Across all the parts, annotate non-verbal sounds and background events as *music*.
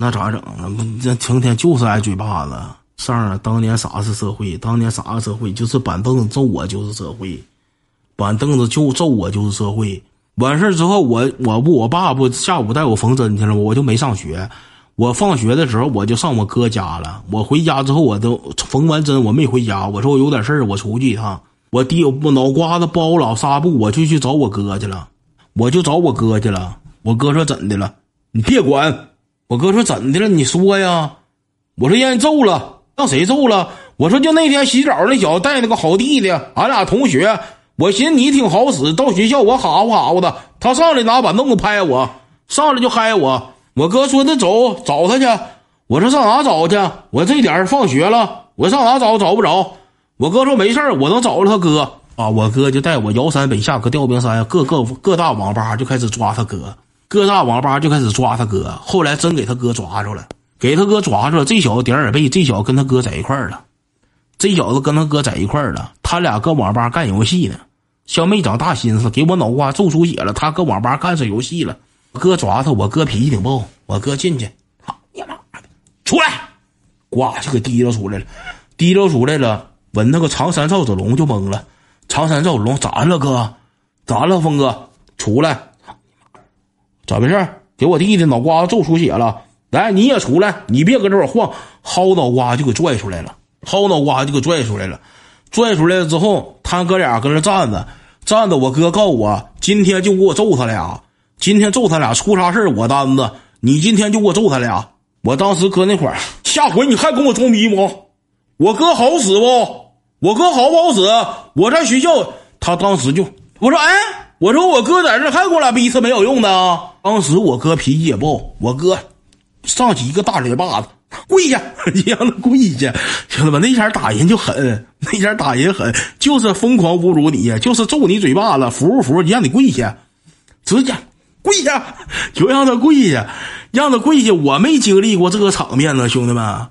那咋整？那不这成天就是挨嘴巴子。上啊，当年啥是社会？当年啥是社会？就是板凳子揍我就是社会，板凳子就揍我就是社会。完事之后，我我不我爸不下午带我缝针去了吗我就没上学。我放学的时候我就上我哥家了。我回家之后我都缝完针，我没回家。我说我有点事儿，我出去一趟。我弟不脑瓜子包老纱布，我就去找我哥去了。我就找我哥去了。我哥说怎的了？你别管。我哥说怎的了？你说呀。我说让人揍了，让谁揍了？我说就那天洗澡那小子带那个好弟弟，俺俩同学。我寻思你挺好使，到学校我哈呼哈呼的，他上来拿板凳子拍我，上来就嗨我。我哥说：“那走找他去。”我说：“上哪找去？我这点放学了，我上哪找？找不着。”我哥说：“没事我能找着他哥啊。”我哥就带我摇山北下，搁吊冰山各个各大网吧就开始抓他哥，各大网吧就开始抓他哥。后来真给他哥抓着了，给他哥抓着了。这小子点儿背，这小子跟他哥在一块儿了，这小子跟他哥在一块儿了。他俩搁网吧干游戏呢，像没长大心思，给我脑瓜揍出血了。他搁网吧干上游戏了。哥抓他，我哥脾气挺暴。我哥进去，操你妈的，出来，呱就给提溜出来了，提溜出来了。闻那个长山赵子龙就懵了。长山赵子龙咋了，哥？咋了，峰哥？出来，咋回事？给我弟弟脑瓜子揍出血了。来，你也出来，你别搁这块晃，薅脑瓜就给拽出来了，薅脑瓜就给拽出来了。拽出来了之后，他哥俩搁那站着，站着。我哥告诉我，今天就给我揍他俩。今天揍他俩出啥事我担着。你今天就给我揍他俩。我当时搁那块儿，下回你还跟我装逼不？我哥好使不？我哥好不好使？我在学校，他当时就我说，哎，我说我哥在这还跟我俩逼是没有用的。当时我哥脾气也爆，我哥上去一个大嘴巴子，跪下，你让他跪下，兄弟们，那前打人就狠，那前打人狠，就是疯狂侮辱你，就是揍你嘴巴子，服不服？你让你跪下，直接。跪下，就让他跪下，让他跪下。我没经历过这个场面呢，兄弟们，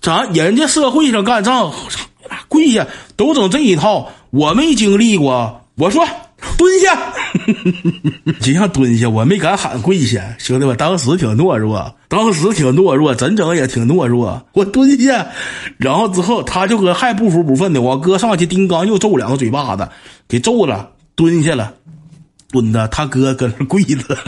咱人家社会上干仗，跪下都整这一套，我没经历过。我说蹲下，*laughs* 就像蹲下，我没敢喊跪下。兄弟们，当时挺懦弱，当时挺懦弱，真整也挺懦弱。我蹲下，然后之后他就搁还不服不忿的，我哥上去叮当又揍两个嘴巴子，给揍了，蹲下了。蹲着，他哥搁那跪着，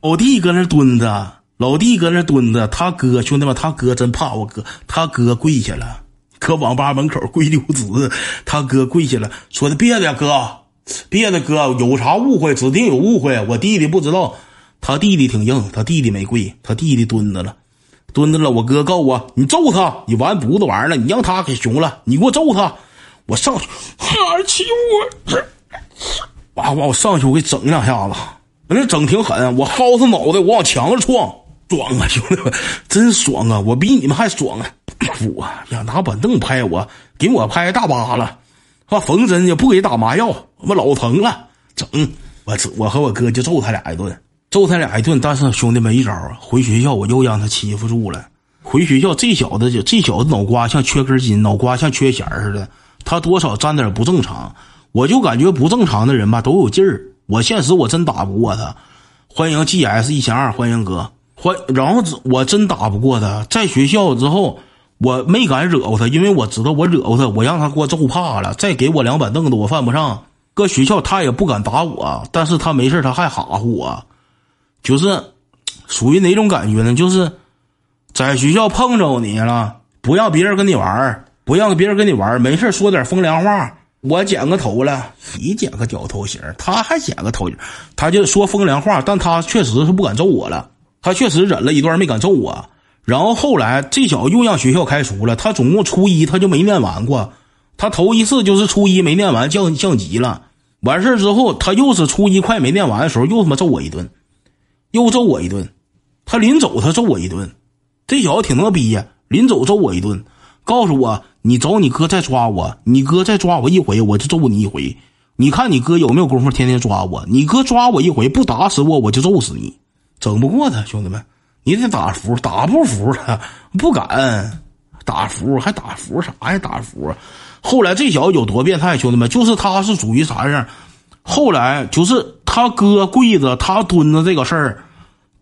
老弟搁那蹲着，老弟搁那蹲着，他哥兄弟们，他哥真怕我哥，他哥跪下了，搁网吧门口跪六子，他哥跪下了，说的别的哥，别的哥有啥误会，指定有误会，我弟弟不知道，他弟弟挺硬，他弟弟没跪，他弟弟蹲着了，蹲着了，我哥告我，你揍他，你完犊子玩意儿了，你让他给熊了，你给我揍他，我上去，哈欺负我。哇！把我上去，我给整两下子，那整挺狠。我薅他脑袋，我往墙上撞，爽啊，兄弟们，真爽啊！我比你们还爽啊！*coughs* 我呀，拿板凳拍我，给我拍大疤了，啊，缝针也不给打麻药，我妈老疼了。整我，我和我哥就揍他俩一顿，揍他俩一顿。但是兄弟没招啊，回学校我又让他欺负住了。回学校，这小子就这小子脑瓜像缺根筋，脑瓜像缺弦似的，他多少沾点不正常。我就感觉不正常的人吧都有劲儿，我现实我真打不过他。欢迎 G S 一千二，欢迎哥，欢。然后我真打不过他，在学校之后我没敢惹过他，因为我知道我惹过他，我让他给我揍怕了。再给我两板凳子，我犯不上。搁学校他也不敢打我，但是他没事他还哈呼我，就是属于哪种感觉呢？就是在学校碰着你了，不让别人跟你玩不让别人跟你玩没事说点风凉话。我剪个头了，你剪个屌头型，他还剪个头型，他就说风凉话，但他确实是不敢揍我了，他确实忍了一段没敢揍我。然后后来这小子又让学校开除了，他总共初一他就没念完过，他头一次就是初一没念完降降级了，完事之后他又是初一快没念完的时候又他妈揍我一顿，又揍我一顿，他临走他揍我一顿，这小子挺能逼呀，临走揍我一顿，告诉我。你找你哥再抓我，你哥再抓我一回，我就揍你一回。你看你哥有没有功夫天天抓我？你哥抓我一回不打死我，我就揍死你。整不过他，兄弟们，你得打服，打不服他不敢打服，还打服啥呀？打服。后来这小子有多变态，兄弟们，就是他是属于啥样？后来就是他哥跪着，他蹲着这个事儿，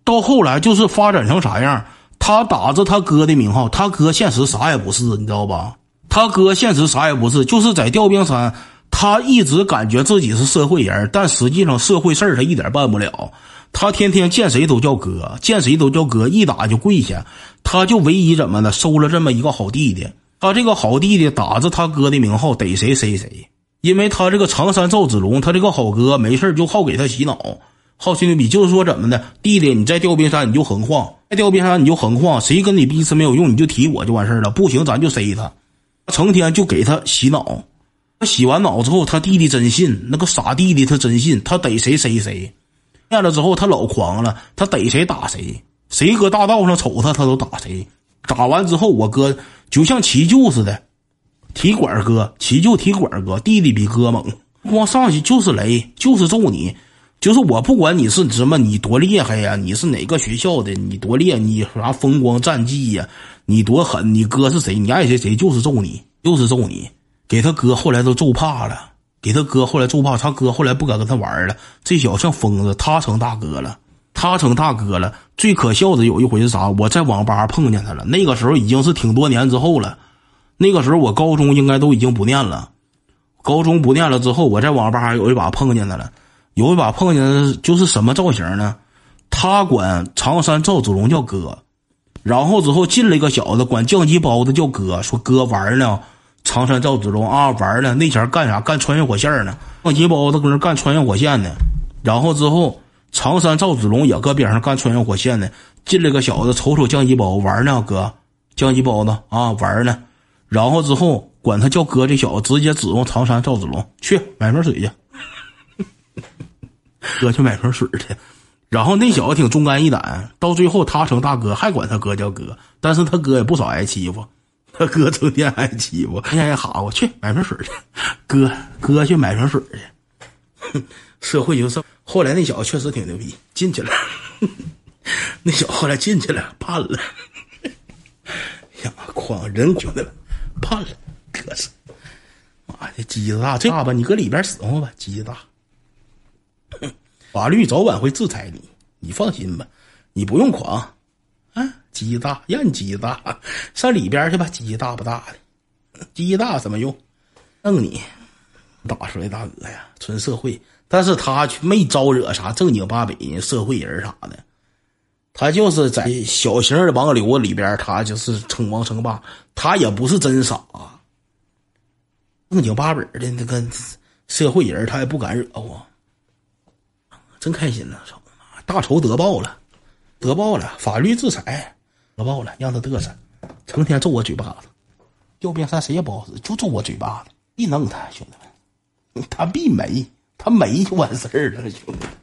到后来就是发展成啥样？他打着他哥的名号，他哥现实啥也不是，你知道吧？他哥现实啥也不是，就是在吊冰山，他一直感觉自己是社会人，但实际上社会事儿他一点办不了。他天天见谁都叫哥，见谁都叫哥，一打就跪下。他就唯一怎么的，收了这么一个好弟弟。他这个好弟弟打着他哥的名号，逮谁谁谁。因为他这个常山赵子龙，他这个好哥没事就好给他洗脑，好吹牛逼，就是说怎么的，弟弟你在吊冰山你就横晃，在吊冰山你就横晃，谁跟你逼死没有用，你就提我就完事了，不行咱就塞他，成天就给他洗脑。他洗完脑之后，他弟弟真信，那个傻弟弟他真信，他逮谁谁谁。练了之后他老狂了，他逮谁打谁，谁搁大道上瞅他他都打谁。打完之后，我哥就像骑救似的。提管哥，骑就提管哥，弟弟比哥猛，光上去就是雷，就是揍你，就是我不管你是什么，你多厉害呀，你是哪个学校的，你多厉害，你啥风光战绩呀，你多狠，你哥是谁，你爱谁谁就是揍你，就是揍你，给他哥后来都揍怕了，给他哥后来揍怕，他哥后来不敢跟他玩了，这小子像疯子，他成大哥了，他成大哥了。最可笑的有一回是啥？我在网吧碰见他了，那个时候已经是挺多年之后了。那个时候我高中应该都已经不念了，高中不念了之后，我在网吧有一把碰见他了，有一把碰见就是什么造型呢？他管常山赵子龙叫哥，然后之后进来一个小子管酱鸡包子叫哥，说哥玩呢，常山赵子龙啊玩呢，那前干啥干穿越火线呢？酱鸡包子搁那干穿越火线呢，然后之后常山赵子龙也搁边上干穿越火线呢，进来个小子瞅瞅酱鸡包玩呢，哥酱鸡包子啊玩呢。然后之后管他叫哥，这小子直接指望长山赵子龙去买瓶水去，*laughs* 哥去买瓶水去。然后那小子挺忠肝义胆，到最后他成大哥，还管他哥叫哥，但是他哥也不少挨欺负，他 *laughs* 哥成天挨欺负，天天喊我去买瓶水去，哥哥去买瓶水去。*laughs* 社会就是后来那小子确实挺牛逼，进去了。*laughs* 那小子后来进去了，判了。呀，狂人兄弟们。判了，可是，妈的，鸡子大，这大吧？你搁里边使唤吧，鸡子大。法律早晚会制裁你，你放心吧，你不用狂。鸡大，让鸡大，上里边去吧，鸡大不大的？鸡大什么用？弄你，打出来大哥呀，纯社会。但是他却没招惹啥正经八百人社会人啥的。他就是在小型的王流里边，他就是称王称霸。他也不是真傻，正经八本的那个社会人，他也不敢惹我。真开心了，操大仇得报了，得报了，法律制裁，得报了，让他嘚瑟，成天揍我嘴巴子。要变三谁也不好使，就揍我嘴巴子，一弄他，兄弟们，他必没，他没就完事儿了，兄弟们。